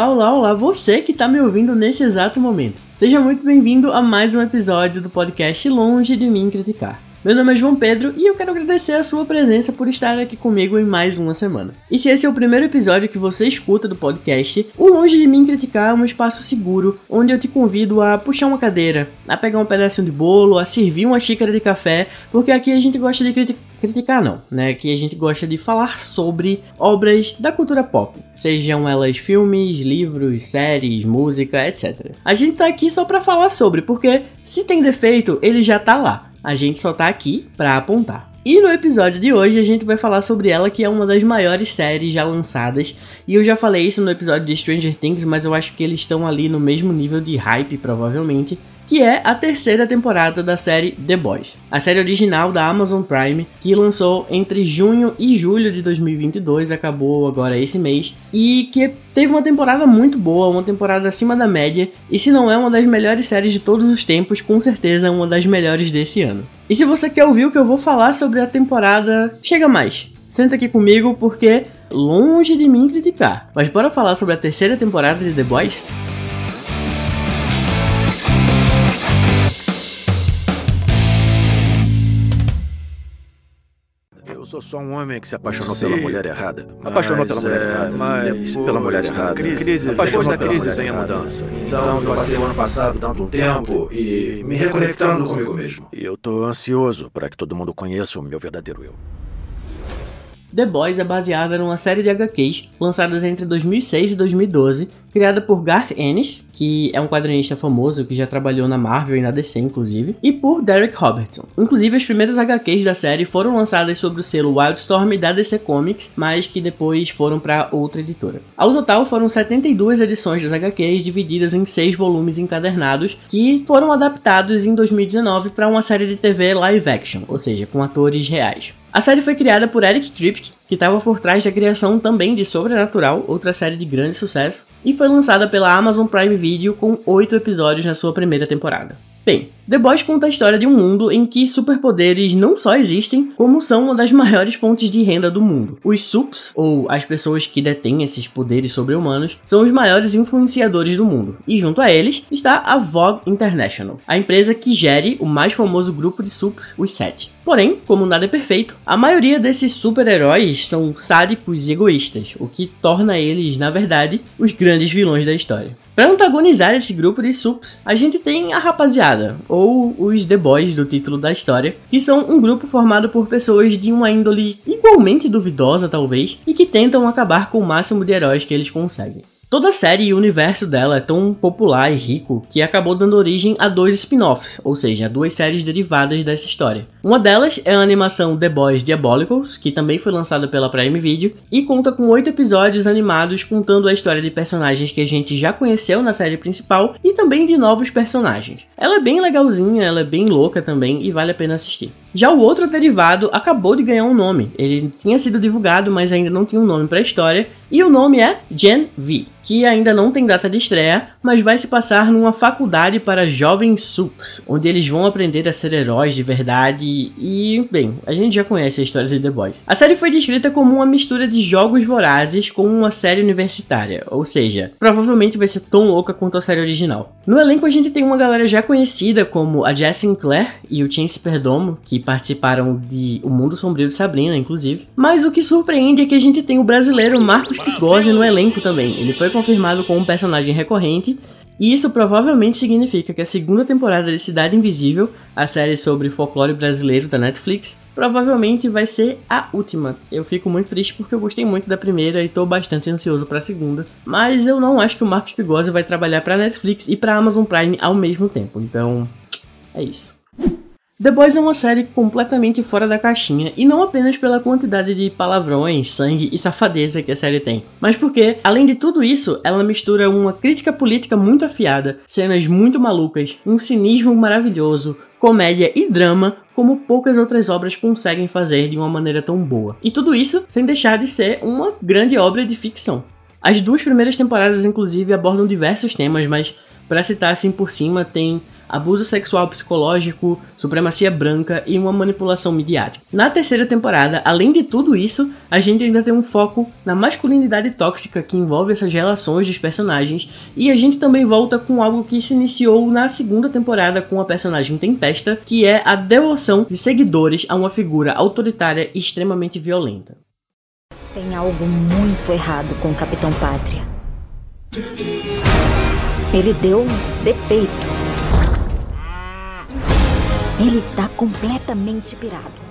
Olá, olá, olá, você que está me ouvindo nesse exato momento. Seja muito bem-vindo a mais um episódio do podcast Longe de Mim Criticar. Meu nome é João Pedro e eu quero agradecer a sua presença por estar aqui comigo em mais uma semana. E se esse é o primeiro episódio que você escuta do podcast, o Longe de Mim Criticar é um espaço seguro onde eu te convido a puxar uma cadeira, a pegar um pedacinho de bolo, a servir uma xícara de café, porque aqui a gente gosta de criticar criticar não, né? Que a gente gosta de falar sobre obras da cultura pop, sejam elas filmes, livros, séries, música, etc. A gente tá aqui só para falar sobre, porque se tem defeito, ele já tá lá. A gente só tá aqui para apontar. E no episódio de hoje a gente vai falar sobre ela, que é uma das maiores séries já lançadas. E eu já falei isso no episódio de Stranger Things, mas eu acho que eles estão ali no mesmo nível de hype, provavelmente que é a terceira temporada da série The Boys, a série original da Amazon Prime, que lançou entre junho e julho de 2022, acabou agora esse mês, e que teve uma temporada muito boa, uma temporada acima da média, e se não é uma das melhores séries de todos os tempos, com certeza é uma das melhores desse ano. E se você quer ouvir o que eu vou falar sobre a temporada, chega mais. Senta aqui comigo porque longe de mim criticar. Mas bora falar sobre a terceira temporada de The Boys? Sou só um homem que se apaixonou Sim, pela mulher errada. Apaixonou pela mulher é, errada. Mas pela mulher errada. Crise, crise, depois da crise vem a mudança. Então eu passei o ano passado dando um tempo e me reconectando comigo mesmo. E eu tô ansioso para que todo mundo conheça o meu verdadeiro eu. The Boys é baseada numa série de HQs lançadas entre 2006 e 2012, criada por Garth Ennis, que é um quadrinista famoso que já trabalhou na Marvel e na DC inclusive, e por Derek Robertson. Inclusive as primeiras HQs da série foram lançadas sob o selo Wildstorm da DC Comics, mas que depois foram para outra editora. Ao total foram 72 edições das HQs divididas em 6 volumes encadernados, que foram adaptados em 2019 para uma série de TV live action, ou seja, com atores reais. A série foi criada por Eric Kripke, que estava por trás da criação também de Sobrenatural, outra série de grande sucesso, e foi lançada pela Amazon Prime Video com oito episódios na sua primeira temporada. Bem, The Boys conta a história de um mundo em que superpoderes não só existem, como são uma das maiores fontes de renda do mundo. Os Sups, ou as pessoas que detêm esses poderes sobre-humanos, são os maiores influenciadores do mundo, e junto a eles está a Vogue International, a empresa que gere o mais famoso grupo de Sups, os Sete. Porém, como nada é perfeito, a maioria desses super-heróis são sádicos e egoístas, o que torna eles, na verdade, os grandes vilões da história. Para antagonizar esse grupo de sups, a gente tem a rapaziada, ou os The Boys do título da história, que são um grupo formado por pessoas de uma índole igualmente duvidosa, talvez, e que tentam acabar com o máximo de heróis que eles conseguem. Toda a série e o universo dela é tão popular e rico que acabou dando origem a dois spin-offs, ou seja, duas séries derivadas dessa história. Uma delas é a animação The Boys Diabolicals, que também foi lançada pela Prime Video e conta com oito episódios animados contando a história de personagens que a gente já conheceu na série principal e também de novos personagens. Ela é bem legalzinha, ela é bem louca também e vale a pena assistir. Já o outro derivado acabou de ganhar um nome. Ele tinha sido divulgado, mas ainda não tinha um nome para a história, e o nome é Gen V, que ainda não tem data de estreia, mas vai se passar numa faculdade para jovens sups, onde eles vão aprender a ser heróis de verdade e, bem, a gente já conhece a história de The Boys. A série foi descrita como uma mistura de jogos vorazes com uma série universitária, ou seja, provavelmente vai ser tão louca quanto a série original. No elenco a gente tem uma galera já conhecida como a Jess Sinclair e o Chance Perdomo, que participaram de O Mundo Sombrio de Sabrina, inclusive. Mas o que surpreende é que a gente tem o brasileiro Marcos Pigose no elenco também. Ele foi confirmado como um personagem recorrente e isso provavelmente significa que a segunda temporada de Cidade Invisível, a série sobre folclore brasileiro da Netflix, provavelmente vai ser a última. Eu fico muito triste porque eu gostei muito da primeira e tô bastante ansioso para a segunda, mas eu não acho que o Marcos Pigose vai trabalhar para Netflix e para Amazon Prime ao mesmo tempo. Então, é isso. The Boys é uma série completamente fora da caixinha, e não apenas pela quantidade de palavrões, sangue e safadeza que a série tem, mas porque, além de tudo isso, ela mistura uma crítica política muito afiada, cenas muito malucas, um cinismo maravilhoso, comédia e drama, como poucas outras obras conseguem fazer de uma maneira tão boa. E tudo isso sem deixar de ser uma grande obra de ficção. As duas primeiras temporadas, inclusive, abordam diversos temas, mas para citar assim por cima, tem abuso sexual psicológico, supremacia branca e uma manipulação midiática. Na terceira temporada, além de tudo isso, a gente ainda tem um foco na masculinidade tóxica que envolve essas relações dos personagens e a gente também volta com algo que se iniciou na segunda temporada com a personagem Tempesta, que é a devoção de seguidores a uma figura autoritária e extremamente violenta. Tem algo muito errado com o Capitão Pátria. Ele deu um defeito. Ele tá completamente pirado.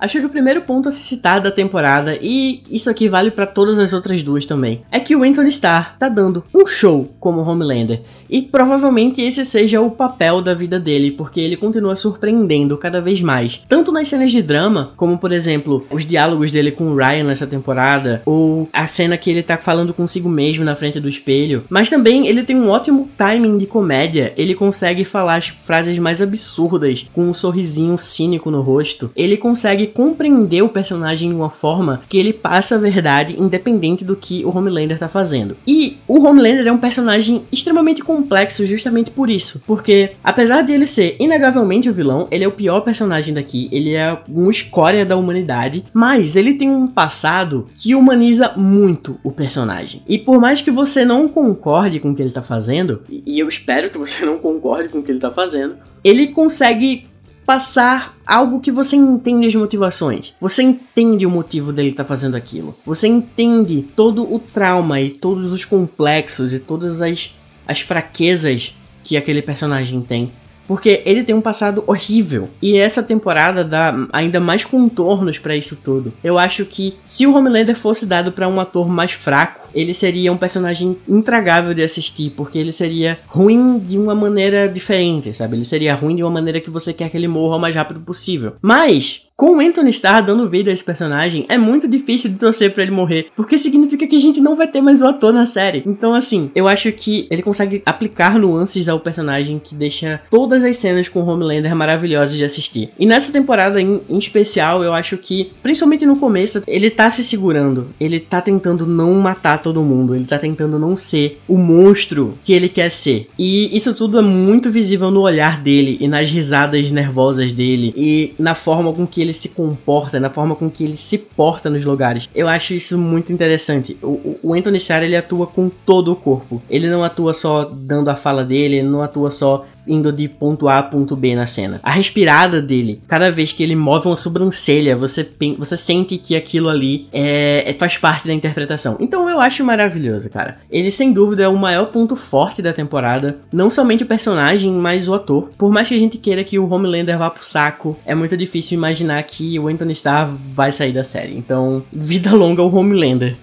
Acho que o primeiro ponto a se citar da temporada, e isso aqui vale para todas as outras duas também, é que o Anthony Starr tá dando um show como Homelander. E provavelmente esse seja o papel da vida dele, porque ele continua surpreendendo cada vez mais. Tanto nas cenas de drama, como por exemplo, os diálogos dele com o Ryan nessa temporada, ou a cena que ele tá falando consigo mesmo na frente do espelho. Mas também ele tem um ótimo timing de comédia, ele consegue falar as frases mais absurdas com um sorrisinho cínico no rosto. Ele consegue compreender o personagem de uma forma que ele passa a verdade independente do que o Homelander tá fazendo. E o Homelander é um personagem extremamente complexo justamente por isso, porque apesar de ele ser inegavelmente o vilão, ele é o pior personagem daqui, ele é uma escória da humanidade, mas ele tem um passado que humaniza muito o personagem. E por mais que você não concorde com o que ele tá fazendo, e eu espero que você não concorde com o que ele tá fazendo, ele consegue passar algo que você entende as motivações. Você entende o motivo dele estar tá fazendo aquilo. Você entende todo o trauma e todos os complexos e todas as, as fraquezas que aquele personagem tem. Porque ele tem um passado horrível. E essa temporada dá ainda mais contornos para isso tudo. Eu acho que se o Homelander fosse dado para um ator mais fraco, ele seria um personagem intragável de assistir, porque ele seria ruim de uma maneira diferente, sabe? Ele seria ruim de uma maneira que você quer que ele morra o mais rápido possível. Mas com o Anthony Starr dando vida a esse personagem, é muito difícil de torcer para ele morrer, porque significa que a gente não vai ter mais o ator na série. Então, assim, eu acho que ele consegue aplicar nuances ao personagem que deixa todas as cenas com Homelander maravilhosas de assistir. E nessa temporada em, em especial, eu acho que, principalmente no começo, ele tá se segurando, ele tá tentando não matar todo mundo, ele tá tentando não ser o monstro que ele quer ser. E isso tudo é muito visível no olhar dele e nas risadas nervosas dele e na forma com que ele ele se comporta, na forma com que ele se porta nos lugares. Eu acho isso muito interessante. O, o Anthony Starr, ele atua com todo o corpo. Ele não atua só dando a fala dele, ele não atua só indo de ponto A a ponto B na cena. A respirada dele, cada vez que ele move uma sobrancelha, você, você sente que aquilo ali é, é, faz parte da interpretação. Então eu acho maravilhoso, cara. Ele sem dúvida é o maior ponto forte da temporada. Não somente o personagem, mas o ator. Por mais que a gente queira que o Homelander vá pro saco, é muito difícil imaginar que o Anthony Starr vai sair da série. Então, vida longa ao Homelander.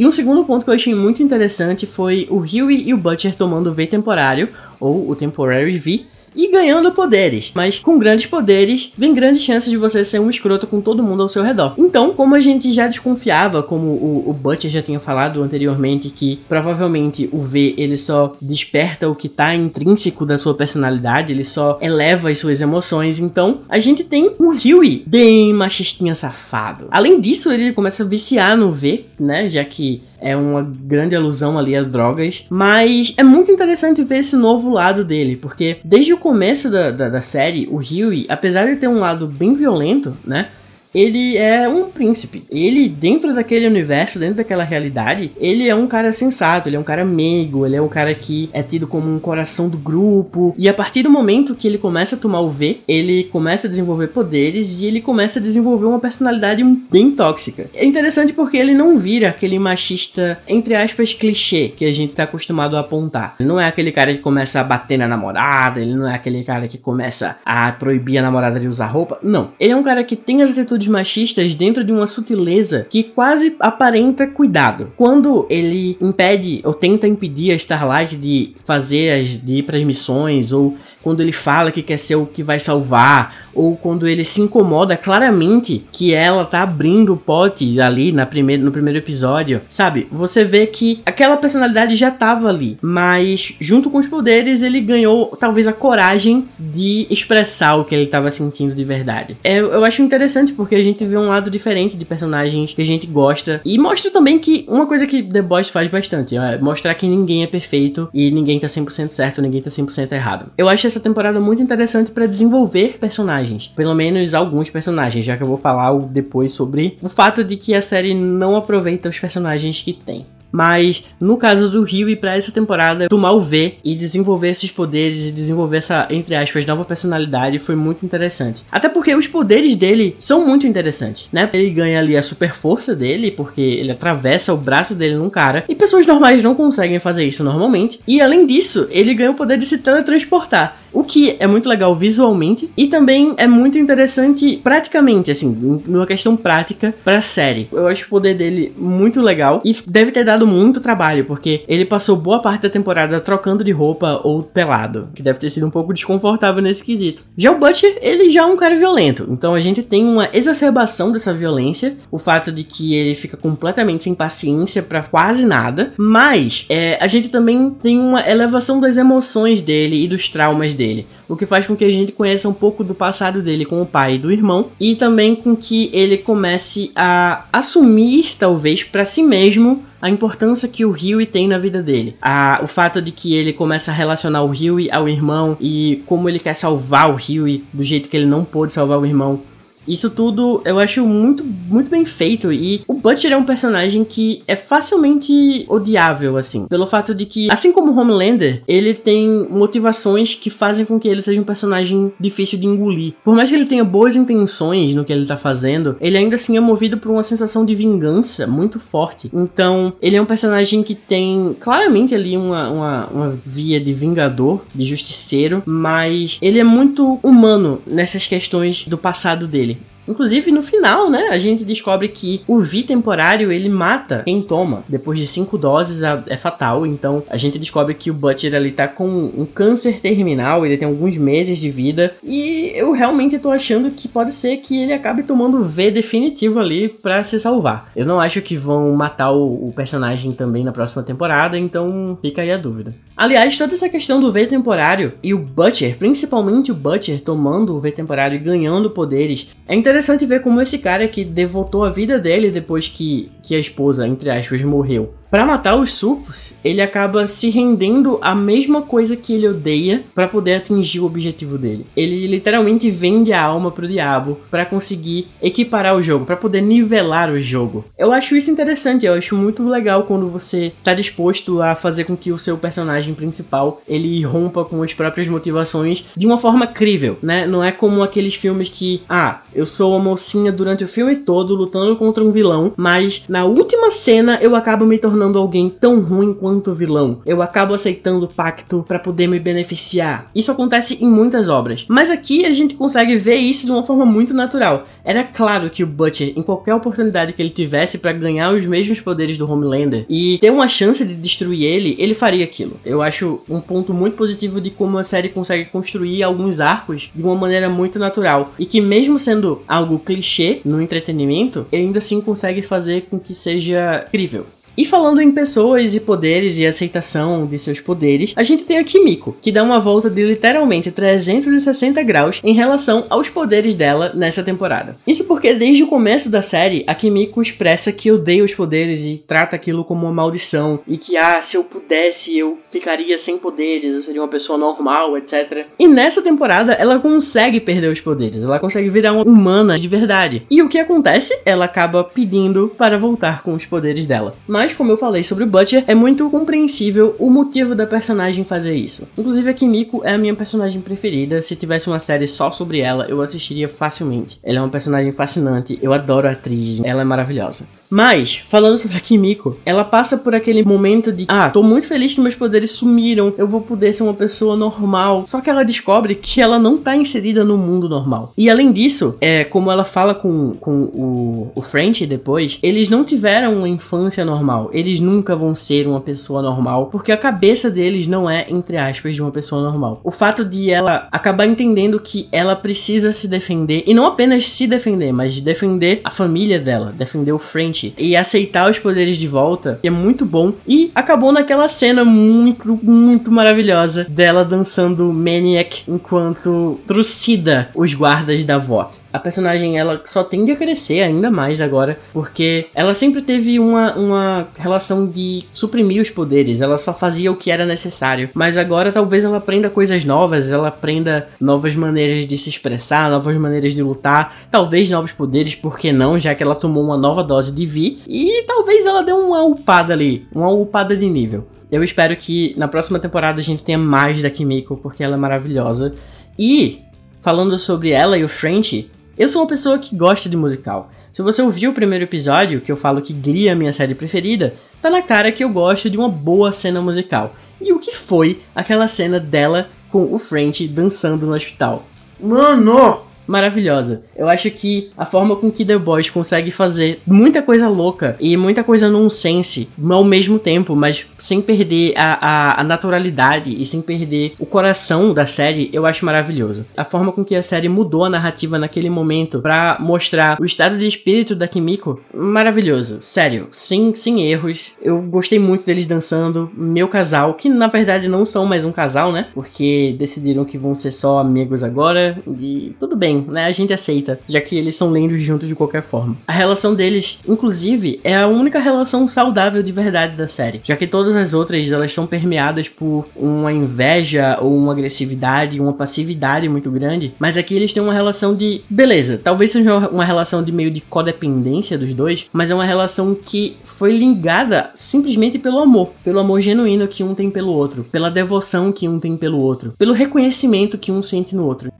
E um segundo ponto que eu achei muito interessante foi o Huey e o Butcher tomando V temporário, ou o Temporary V, e ganhando poderes. Mas com grandes poderes, vem grandes chances de você ser um escroto com todo mundo ao seu redor. Então, como a gente já desconfiava, como o, o Butcher já tinha falado anteriormente, que provavelmente o V ele só desperta o que tá intrínseco da sua personalidade, ele só eleva as suas emoções. Então, a gente tem um Huey bem machistinha safado. Além disso, ele começa a viciar no V, né? Já que é uma grande alusão ali a drogas. Mas é muito interessante ver esse novo lado dele, porque desde o começo da, da, da série, o Huey, apesar de ter um lado bem violento, né? Ele é um príncipe. Ele, dentro daquele universo, dentro daquela realidade, ele é um cara sensato, ele é um cara meigo, ele é um cara que é tido como um coração do grupo. E a partir do momento que ele começa a tomar o V, ele começa a desenvolver poderes e ele começa a desenvolver uma personalidade bem tóxica. É interessante porque ele não vira aquele machista, entre aspas, clichê que a gente tá acostumado a apontar. Ele não é aquele cara que começa a bater na namorada, ele não é aquele cara que começa a proibir a namorada de usar roupa. Não. Ele é um cara que tem as atitudes atitudes machistas dentro de uma sutileza que quase aparenta cuidado. Quando ele impede ou tenta impedir a Starlight de fazer as de ir para as missões ou quando ele fala que quer ser o que vai salvar, ou quando ele se incomoda claramente que ela tá abrindo o pote ali na primeira, no primeiro episódio, sabe? Você vê que aquela personalidade já tava ali, mas junto com os poderes ele ganhou talvez a coragem de expressar o que ele tava sentindo de verdade. É, eu acho interessante porque a gente vê um lado diferente de personagens que a gente gosta. E mostra também que uma coisa que The Boys faz bastante é mostrar que ninguém é perfeito e ninguém tá 100% certo, ninguém tá 100% errado. Eu acho essa temporada muito interessante para desenvolver personagens, pelo menos alguns personagens, já que eu vou falar depois sobre o fato de que a série não aproveita os personagens que tem. Mas no caso do Rio e para essa temporada, tomar o V e desenvolver esses poderes e desenvolver essa, entre aspas, nova personalidade foi muito interessante. Até porque os poderes dele são muito interessantes, né? Ele ganha ali a super força dele, porque ele atravessa o braço dele num cara, e pessoas normais não conseguem fazer isso normalmente. E além disso, ele ganha o poder de se teletransportar. O que é muito legal visualmente e também é muito interessante praticamente, assim, numa questão prática pra série. Eu acho o poder dele muito legal e deve ter dado muito trabalho, porque ele passou boa parte da temporada trocando de roupa ou pelado, que deve ter sido um pouco desconfortável nesse quesito. Já o Butcher, ele já é um cara violento, então a gente tem uma exacerbação dessa violência, o fato de que ele fica completamente sem paciência para quase nada, mas é, a gente também tem uma elevação das emoções dele e dos traumas dele, o que faz com que a gente conheça um pouco do passado dele com o pai e do irmão e também com que ele comece a assumir, talvez, para si mesmo a importância que o Huey tem na vida dele. A, o fato de que ele começa a relacionar o Huey ao irmão e como ele quer salvar o Huey do jeito que ele não pôde salvar o irmão. Isso tudo eu acho muito, muito bem feito. E o Butcher é um personagem que é facilmente odiável, assim. Pelo fato de que, assim como Homelander, ele tem motivações que fazem com que ele seja um personagem difícil de engolir. Por mais que ele tenha boas intenções no que ele tá fazendo, ele ainda assim é movido por uma sensação de vingança muito forte. Então, ele é um personagem que tem claramente ali uma, uma, uma via de vingador, de justiceiro, mas ele é muito humano nessas questões do passado dele. Inclusive, no final, né, a gente descobre que o V temporário ele mata quem toma. Depois de cinco doses é fatal. Então, a gente descobre que o Butcher ali tá com um câncer terminal, ele tem alguns meses de vida. E eu realmente tô achando que pode ser que ele acabe tomando V definitivo ali para se salvar. Eu não acho que vão matar o, o personagem também na próxima temporada, então fica aí a dúvida. Aliás, toda essa questão do V temporário e o Butcher, principalmente o Butcher tomando o V temporário e ganhando poderes, é interessante ver como esse cara que devotou a vida dele depois que, que a esposa, entre aspas, morreu, para matar os surcos, ele acaba se rendendo à mesma coisa que ele odeia para poder atingir o objetivo dele. Ele literalmente vende a alma pro diabo para conseguir equiparar o jogo, para poder nivelar o jogo. Eu acho isso interessante, eu acho muito legal quando você tá disposto a fazer com que o seu personagem principal ele rompa com as próprias motivações de uma forma crível, né? Não é como aqueles filmes que, ah, eu sou uma mocinha durante o filme todo lutando contra um vilão, mas na última cena eu acabo me tornando tornando alguém tão ruim quanto o vilão. Eu acabo aceitando o pacto para poder me beneficiar. Isso acontece em muitas obras, mas aqui a gente consegue ver isso de uma forma muito natural. Era claro que o Butcher, em qualquer oportunidade que ele tivesse para ganhar os mesmos poderes do Homelander e ter uma chance de destruir ele, ele faria aquilo. Eu acho um ponto muito positivo de como a série consegue construir alguns arcos de uma maneira muito natural e que mesmo sendo algo clichê no entretenimento, ele ainda assim consegue fazer com que seja crível. E falando em pessoas e poderes e aceitação de seus poderes, a gente tem a Kimiko, que dá uma volta de literalmente 360 graus em relação aos poderes dela nessa temporada. Isso porque desde o começo da série, a Kimiko expressa que odeia os poderes e trata aquilo como uma maldição e que ah, se eu pudesse eu ficaria sem poderes, eu seria uma pessoa normal, etc. E nessa temporada ela consegue perder os poderes, ela consegue virar uma humana de verdade. E o que acontece? Ela acaba pedindo para voltar com os poderes dela. Mas mas como eu falei sobre o Butcher, é muito compreensível o motivo da personagem fazer isso. Inclusive a Kimiko é a minha personagem preferida. Se tivesse uma série só sobre ela, eu assistiria facilmente. Ela é uma personagem fascinante, eu adoro a atriz, ela é maravilhosa. Mas, falando sobre a Kimiko, ela passa por aquele momento de ah, tô muito feliz que meus poderes sumiram, eu vou poder ser uma pessoa normal. Só que ela descobre que ela não tá inserida no mundo normal. E além disso, é como ela fala com, com o, o French depois, eles não tiveram uma infância normal. Eles nunca vão ser uma pessoa normal, porque a cabeça deles não é, entre aspas, de uma pessoa normal. O fato de ela acabar entendendo que ela precisa se defender, e não apenas se defender, mas defender a família dela, defender o French e aceitar os poderes de volta, é muito bom. E acabou naquela cena muito, muito maravilhosa dela dançando Maniac enquanto trucida os guardas da VOC. A personagem ela só tende a crescer ainda mais agora, porque ela sempre teve uma, uma relação de suprimir os poderes, ela só fazia o que era necessário. Mas agora talvez ela aprenda coisas novas, ela aprenda novas maneiras de se expressar, novas maneiras de lutar, talvez novos poderes, por que não, já que ela tomou uma nova dose de Vi, e talvez ela dê uma upada ali, uma upada de nível. Eu espero que na próxima temporada a gente tenha mais da Kimiko, porque ela é maravilhosa. E, falando sobre ela e o French, eu sou uma pessoa que gosta de musical. Se você ouviu o primeiro episódio, que eu falo que Glee é a minha série preferida, tá na cara que eu gosto de uma boa cena musical. E o que foi aquela cena dela com o French dançando no hospital? Mano! Maravilhosa. Eu acho que a forma com que The Boys consegue fazer muita coisa louca e muita coisa nonsense ao mesmo tempo, mas sem perder a, a, a, naturalidade e sem perder o coração da série, eu acho maravilhoso. A forma com que a série mudou a narrativa naquele momento para mostrar o estado de espírito da Kimiko, maravilhoso. Sério, sem, sem erros. Eu gostei muito deles dançando. Meu casal, que na verdade não são mais um casal, né? Porque decidiram que vão ser só amigos agora e tudo bem né? A gente aceita, já que eles são lendos juntos de qualquer forma. A relação deles, inclusive, é a única relação saudável de verdade da série, já que todas as outras elas são permeadas por uma inveja ou uma agressividade, uma passividade muito grande, mas aqui eles têm uma relação de beleza, talvez seja uma relação de meio de codependência dos dois, mas é uma relação que foi ligada simplesmente pelo amor, pelo amor genuíno que um tem pelo outro, pela devoção que um tem pelo outro, pelo reconhecimento que um sente no outro.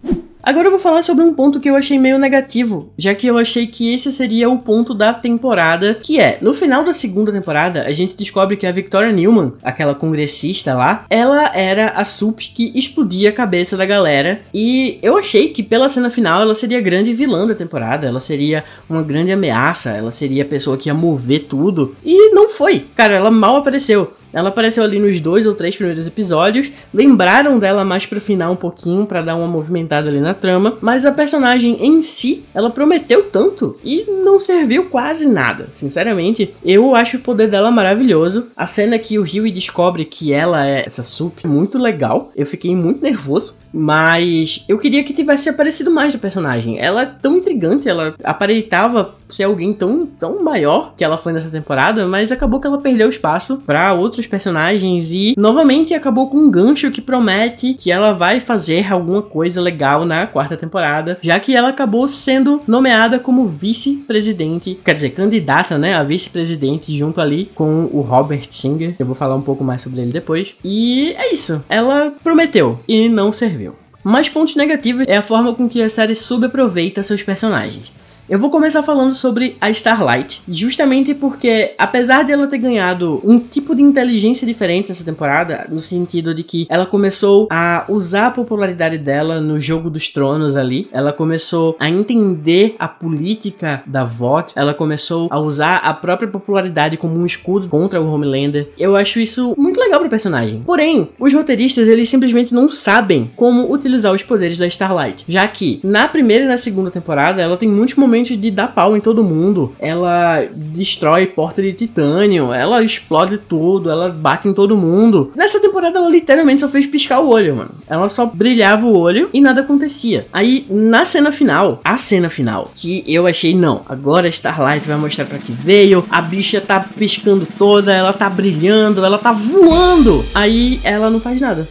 Agora eu vou falar sobre um ponto que eu achei meio negativo, já que eu achei que esse seria o ponto da temporada, que é, no final da segunda temporada, a gente descobre que a Victoria Newman, aquela congressista lá, ela era a Sup que explodia a cabeça da galera, e eu achei que pela cena final ela seria a grande vilã da temporada, ela seria uma grande ameaça, ela seria a pessoa que ia mover tudo, e não foi. Cara, ela mal apareceu. Ela apareceu ali nos dois ou três primeiros episódios, lembraram dela mais pro final um pouquinho para dar uma movimentada ali na trama, mas a personagem em si, ela prometeu tanto e não serviu quase nada. Sinceramente, eu acho o poder dela maravilhoso. A cena que o Huey descobre que ela é essa Sup, muito legal. Eu fiquei muito nervoso. Mas eu queria que tivesse aparecido mais do personagem. Ela é tão intrigante, ela aparentava ser alguém tão, tão maior que ela foi nessa temporada, mas acabou que ela perdeu espaço para outros personagens e novamente acabou com um gancho que promete que ela vai fazer alguma coisa legal na quarta temporada, já que ela acabou sendo nomeada como vice-presidente, quer dizer, candidata, né, a vice-presidente junto ali com o Robert Singer. Eu vou falar um pouco mais sobre ele depois. E é isso. Ela prometeu e não serviu. Mais pontos negativos é a forma com que a série subaproveita seus personagens. Eu vou começar falando sobre a Starlight, justamente porque, apesar de ela ter ganhado um tipo de inteligência diferente nessa temporada, no sentido de que ela começou a usar a popularidade dela no jogo dos tronos ali, ela começou a entender a política da VOT, ela começou a usar a própria popularidade como um escudo contra o Homelander. Eu acho isso muito legal pro personagem. Porém, os roteiristas, eles simplesmente não sabem como utilizar os poderes da Starlight, já que na primeira e na segunda temporada ela tem muitos momentos de dar pau em todo mundo. Ela destrói porta de titânio, ela explode tudo, ela bate em todo mundo. Nessa temporada ela literalmente só fez piscar o olho, mano. Ela só brilhava o olho e nada acontecia. Aí na cena final, a cena final, que eu achei não, agora Starlight vai mostrar para que veio, a bicha tá piscando toda, ela tá brilhando, ela tá voando. Aí ela não faz nada.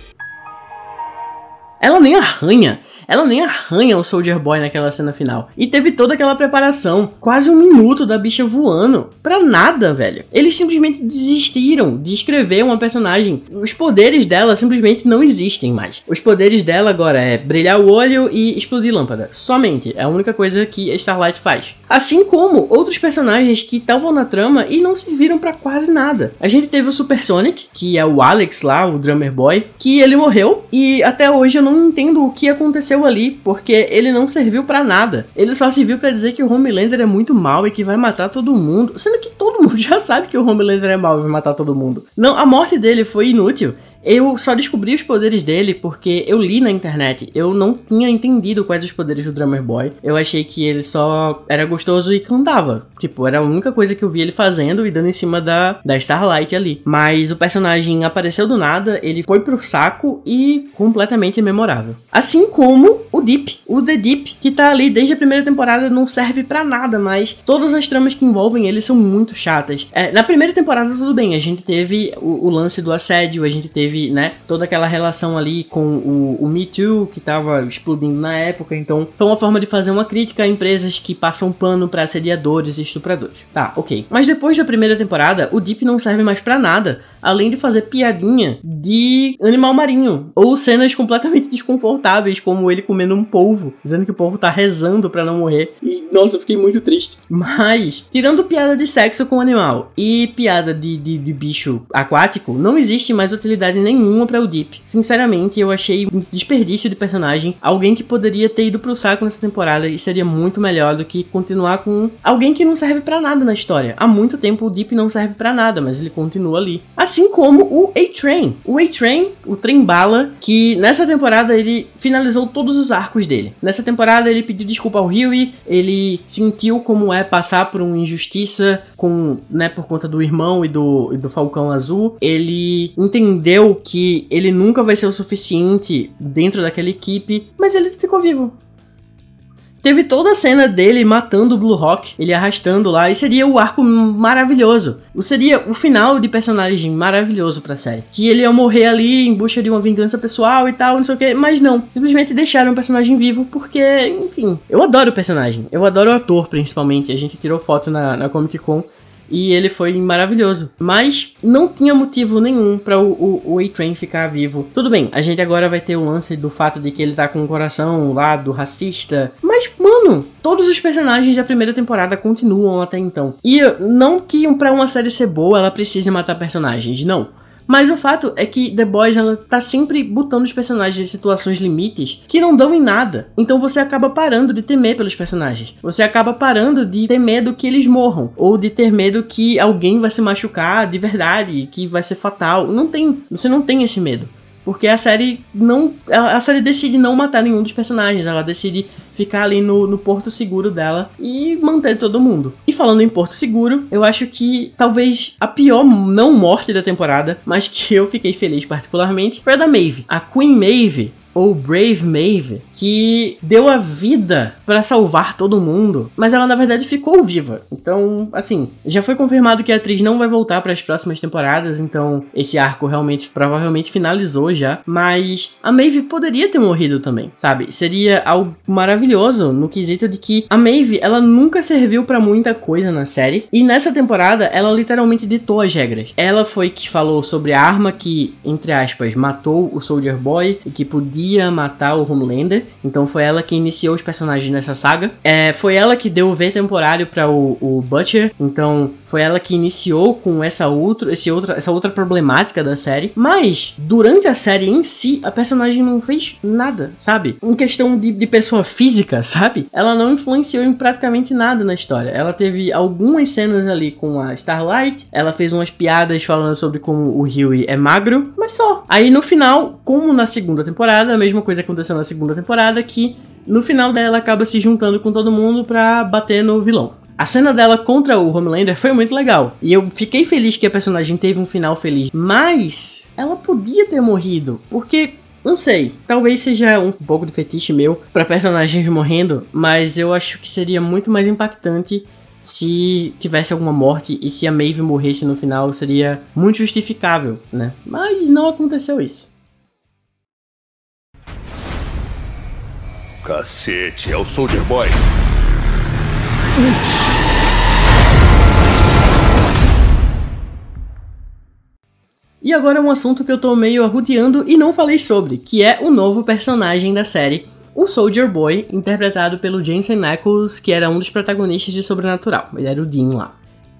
Ela nem arranha. Ela nem arranha o Soldier Boy naquela cena final. E teve toda aquela preparação, quase um minuto da bicha voando. Pra nada, velho. Eles simplesmente desistiram de escrever uma personagem. Os poderes dela simplesmente não existem mais. Os poderes dela agora é brilhar o olho e explodir lâmpada. Somente. É a única coisa que Starlight faz. Assim como outros personagens que estavam na trama e não serviram para quase nada. A gente teve o Super Sonic, que é o Alex lá, o Drummer Boy, que ele morreu e até hoje eu não entendo o que aconteceu ali, porque ele não serviu para nada. Ele só serviu para dizer que o Homelander é muito mal e que vai matar todo mundo, sendo que todo mundo já sabe que o Homelander é mal e vai matar todo mundo. Não, a morte dele foi inútil. Eu só descobri os poderes dele porque eu li na internet. Eu não tinha entendido quais os poderes do Drummer Boy. Eu achei que ele só era gostoso e cantava. Tipo, era a única coisa que eu vi ele fazendo e dando em cima da, da Starlight ali. Mas o personagem apareceu do nada, ele foi pro saco e completamente memorável. Assim como com o Deep. O The Deep, que tá ali desde a primeira temporada, não serve para nada mais. Todas as tramas que envolvem ele são muito chatas. É, na primeira temporada, tudo bem, a gente teve o, o, lance do assédio, a gente teve, né, toda aquela relação ali com o, o Me Too, que tava explodindo na época. Então, foi uma forma de fazer uma crítica a empresas que passam pano para assediadores e estupradores. Tá, ok. Mas depois da primeira temporada, o Deep não serve mais para nada além de fazer piadinha de animal marinho ou cenas completamente desconfortáveis, como ele comendo um polvo, dizendo que o polvo tá rezando para não morrer. E nossa, eu fiquei muito triste. Mas, tirando piada de sexo com animal e piada de, de, de bicho aquático, não existe mais utilidade nenhuma para o Deep. Sinceramente, eu achei um desperdício de personagem. Alguém que poderia ter ido pro saco nessa temporada e seria muito melhor do que continuar com alguém que não serve para nada na história. Há muito tempo o Deep não serve para nada, mas ele continua ali. Assim como o A-Train. O A-Train, o trem bala, que nessa temporada ele finalizou todos os arcos dele. Nessa temporada ele pediu desculpa ao Huey, ele sentiu como é é passar por uma injustiça com, né, por conta do irmão e do, e do Falcão Azul, ele entendeu que ele nunca vai ser o suficiente dentro daquela equipe, mas ele ficou vivo. Teve toda a cena dele matando o Blue Rock, ele arrastando lá, e seria o arco maravilhoso. Seria o final de personagem maravilhoso pra série. Que ele ia morrer ali em busca de uma vingança pessoal e tal, não sei o que, mas não. Simplesmente deixaram o personagem vivo porque, enfim. Eu adoro o personagem, eu adoro o ator principalmente. A gente tirou foto na, na Comic Con e ele foi maravilhoso. Mas não tinha motivo nenhum para o, o, o A-Train ficar vivo. Tudo bem, a gente agora vai ter o lance do fato de que ele tá com o coração lá do racista. Mas, mano, todos os personagens da primeira temporada continuam até então. E não que para uma série ser boa ela precise matar personagens, não. Mas o fato é que The Boys ela tá sempre botando os personagens em situações limites que não dão em nada. Então você acaba parando de temer pelos personagens. Você acaba parando de ter medo que eles morram ou de ter medo que alguém vai se machucar de verdade, que vai ser fatal. Não tem, você não tem esse medo. Porque a série não. A série decide não matar nenhum dos personagens. Ela decide ficar ali no, no porto seguro dela e manter todo mundo. E falando em porto seguro, eu acho que talvez a pior não morte da temporada, mas que eu fiquei feliz particularmente, foi a da Maeve. A Queen Maeve ou Brave Maeve, que deu a vida para salvar todo mundo, mas ela na verdade ficou viva. Então, assim, já foi confirmado que a atriz não vai voltar para as próximas temporadas, então esse arco realmente provavelmente finalizou já, mas a Maeve poderia ter morrido também, sabe? Seria algo maravilhoso no quesito de que a Maeve, ela nunca serviu para muita coisa na série, e nessa temporada ela literalmente ditou as regras. Ela foi que falou sobre a arma que, entre aspas, matou o Soldier Boy e que podia queria matar o Homelander, então foi ela que iniciou os personagens nessa saga. É, foi ela que deu o V temporário para o, o, Butcher, então foi ela que iniciou com essa outra, esse outra, essa outra problemática da série. Mas durante a série em si, a personagem não fez nada, sabe? Em questão de, de pessoa física, sabe? Ela não influenciou em praticamente nada na história. Ela teve algumas cenas ali com a Starlight, ela fez umas piadas falando sobre como o Huey é magro, mas só. Aí no final, como na segunda temporada, mesma coisa aconteceu na segunda temporada, que no final dela acaba se juntando com todo mundo pra bater no vilão. A cena dela contra o Homelander foi muito legal. E eu fiquei feliz que a personagem teve um final feliz. Mas ela podia ter morrido. Porque não sei, talvez seja um pouco de fetiche meu para personagens morrendo, mas eu acho que seria muito mais impactante se tivesse alguma morte e se a Maeve morresse no final seria muito justificável, né? Mas não aconteceu isso. Cacete, é o Soldier Boy. E agora um assunto que eu tô meio arrudeando e não falei sobre, que é o novo personagem da série, o Soldier Boy, interpretado pelo Jensen Ackles, que era um dos protagonistas de Sobrenatural. Ele era o Dean lá.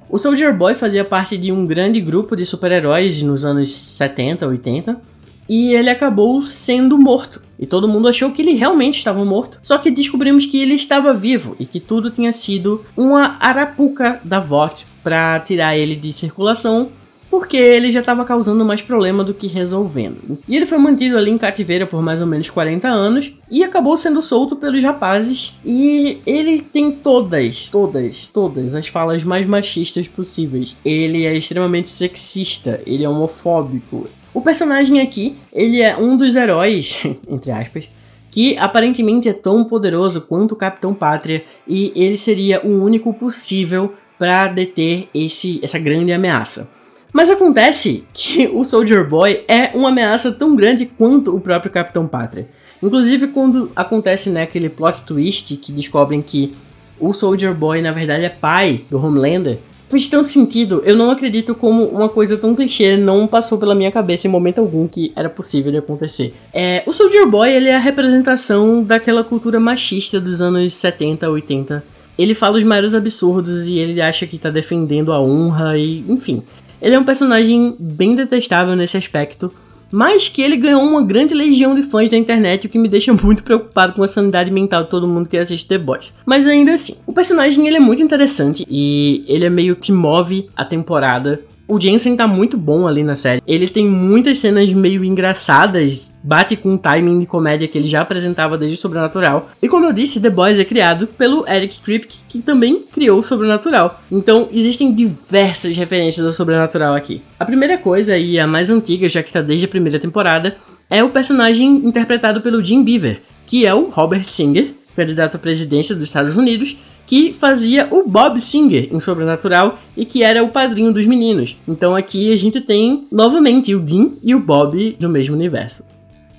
O Soldier Boy fazia parte de um grande grupo de super-heróis nos anos 70, 80, e ele acabou sendo morto. E todo mundo achou que ele realmente estava morto. Só que descobrimos que ele estava vivo e que tudo tinha sido uma arapuca da VOT para tirar ele de circulação porque ele já estava causando mais problema do que resolvendo. E ele foi mantido ali em cativeiro por mais ou menos 40 anos e acabou sendo solto pelos rapazes. E ele tem todas, todas, todas as falas mais machistas possíveis. Ele é extremamente sexista, ele é homofóbico, o personagem aqui, ele é um dos heróis, entre aspas, que aparentemente é tão poderoso quanto o Capitão Pátria e ele seria o único possível para deter esse, essa grande ameaça. Mas acontece que o Soldier Boy é uma ameaça tão grande quanto o próprio Capitão Pátria. Inclusive quando acontece né, aquele plot twist que descobrem que o Soldier Boy na verdade é pai do Homelander, fez tanto sentido, eu não acredito como uma coisa tão clichê não passou pela minha cabeça em momento algum que era possível de acontecer. É, o Soldier Boy ele é a representação daquela cultura machista dos anos 70, 80. Ele fala os maiores absurdos e ele acha que tá defendendo a honra e, enfim. Ele é um personagem bem detestável nesse aspecto, mas que ele ganhou uma grande legião de fãs da internet, o que me deixa muito preocupado com a sanidade mental de todo mundo que assiste The Boys. Mas ainda assim, o personagem ele é muito interessante e ele é meio que move a temporada o Jensen tá muito bom ali na série. Ele tem muitas cenas meio engraçadas, bate com o timing de comédia que ele já apresentava desde o Sobrenatural. E como eu disse, The Boys é criado pelo Eric Kripke, que também criou o Sobrenatural. Então existem diversas referências ao Sobrenatural aqui. A primeira coisa, e a mais antiga, já que tá desde a primeira temporada, é o personagem interpretado pelo Jim Beaver, que é o Robert Singer, candidato à presidência dos Estados Unidos, que fazia o Bob Singer em Sobrenatural e que era o padrinho dos meninos. Então aqui a gente tem novamente o Dean e o Bob no mesmo universo.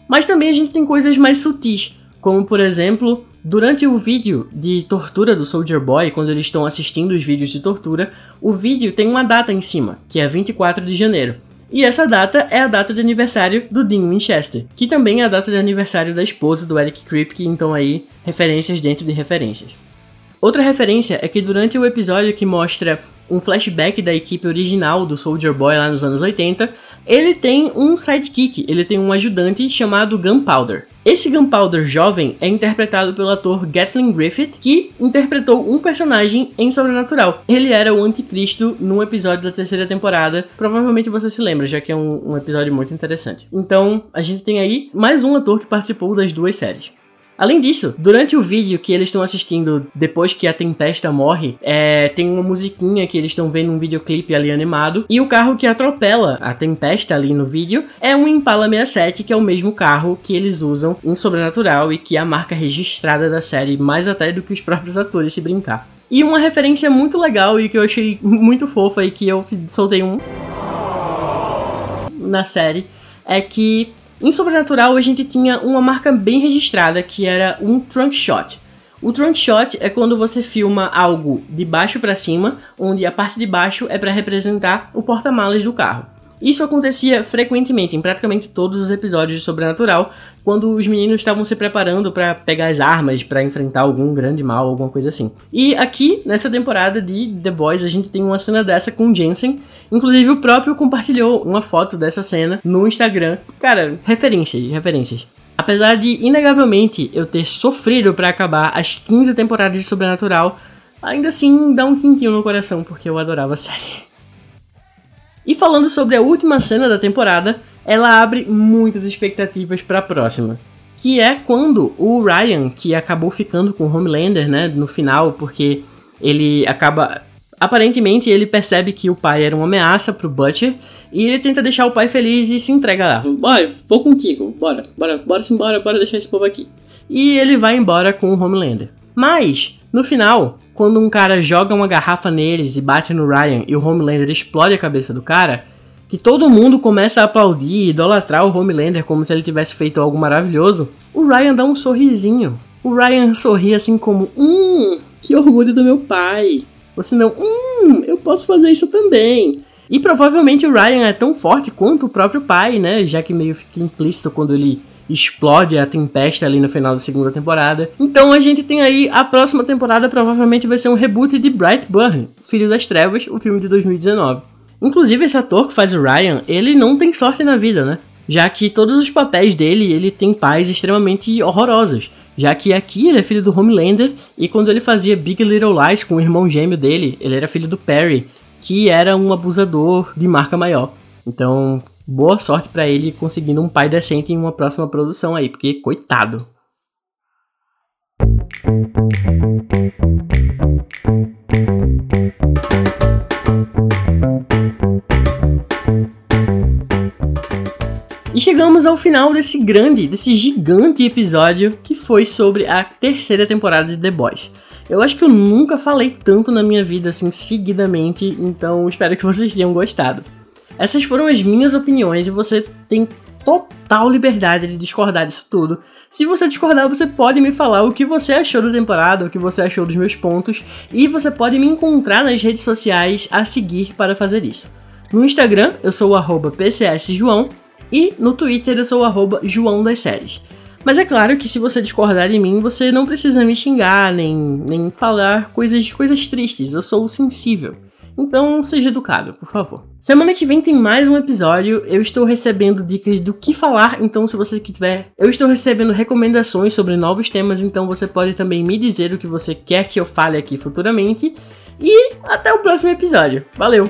Mas também a gente tem coisas mais sutis, como por exemplo, durante o vídeo de tortura do Soldier Boy, quando eles estão assistindo os vídeos de tortura, o vídeo tem uma data em cima, que é 24 de janeiro. E essa data é a data de aniversário do Dean Winchester, que também é a data de aniversário da esposa do Eric Kripke, então aí referências dentro de referências. Outra referência é que durante o episódio que mostra um flashback da equipe original do Soldier Boy lá nos anos 80, ele tem um sidekick, ele tem um ajudante chamado Gunpowder. Esse Gunpowder jovem é interpretado pelo ator Gatlin Griffith, que interpretou um personagem em Sobrenatural. Ele era o anticristo num episódio da terceira temporada, provavelmente você se lembra, já que é um, um episódio muito interessante. Então, a gente tem aí mais um ator que participou das duas séries. Além disso, durante o vídeo que eles estão assistindo depois que a Tempesta morre, é, tem uma musiquinha que eles estão vendo um videoclipe ali animado. E o carro que atropela a Tempesta ali no vídeo é um Impala 67, que é o mesmo carro que eles usam em Sobrenatural e que é a marca registrada da série, mais até do que os próprios atores se brincar. E uma referência muito legal e que eu achei muito fofa e que eu soltei um na série é que em Sobrenatural, a gente tinha uma marca bem registrada, que era um trunk shot. O trunk shot é quando você filma algo de baixo para cima, onde a parte de baixo é para representar o porta-malas do carro. Isso acontecia frequentemente em praticamente todos os episódios de Sobrenatural, quando os meninos estavam se preparando para pegar as armas para enfrentar algum grande mal, alguma coisa assim. E aqui, nessa temporada de The Boys, a gente tem uma cena dessa com Jensen. Inclusive, o próprio compartilhou uma foto dessa cena no Instagram. Cara, referências, referências. Apesar de, inegavelmente, eu ter sofrido para acabar as 15 temporadas de Sobrenatural, ainda assim dá um quintinho no coração, porque eu adorava a série. E falando sobre a última cena da temporada, ela abre muitas expectativas para a próxima. Que é quando o Ryan, que acabou ficando com o Homelander, né, no final, porque ele acaba. Aparentemente ele percebe que o pai era uma ameaça pro Butcher e ele tenta deixar o pai feliz e se entrega lá. Bora, vou contigo, bora, bora, bora embora, bora deixar esse povo aqui. E ele vai embora com o Homelander. Mas, no final, quando um cara joga uma garrafa neles e bate no Ryan e o Homelander explode a cabeça do cara, que todo mundo começa a aplaudir e idolatrar o Homelander como se ele tivesse feito algo maravilhoso, o Ryan dá um sorrisinho. O Ryan sorri assim como, hum, que orgulho do meu pai. Ou se não, hum, eu posso fazer isso também. E provavelmente o Ryan é tão forte quanto o próprio pai, né? Já que meio fica implícito quando ele explode a tempesta ali no final da segunda temporada. Então a gente tem aí a próxima temporada provavelmente vai ser um reboot de Brightburn, Filho das Trevas, o filme de 2019. Inclusive esse ator que faz o Ryan, ele não tem sorte na vida, né? Já que todos os papéis dele, ele tem pais extremamente horrorosos. Já que aqui ele é filho do Homelander e quando ele fazia Big Little Lies com o irmão gêmeo dele, ele era filho do Perry, que era um abusador de marca maior. Então, boa sorte para ele conseguindo um pai decente em uma próxima produção aí, porque coitado. E chegamos ao final desse grande, desse gigante episódio que foi sobre a terceira temporada de The Boys. Eu acho que eu nunca falei tanto na minha vida assim seguidamente, então espero que vocês tenham gostado. Essas foram as minhas opiniões e você tem total liberdade de discordar disso tudo. Se você discordar, você pode me falar o que você achou da temporada, o que você achou dos meus pontos, e você pode me encontrar nas redes sociais a seguir para fazer isso. No Instagram, eu sou o PCSJoão, e no Twitter eu sou o João das Séries. Mas é claro que se você discordar de mim, você não precisa me xingar, nem, nem falar coisas, coisas tristes, eu sou sensível. Então seja educado, por favor. Semana que vem tem mais um episódio. Eu estou recebendo dicas do que falar, então se você quiser, eu estou recebendo recomendações sobre novos temas, então você pode também me dizer o que você quer que eu fale aqui futuramente. E até o próximo episódio. Valeu!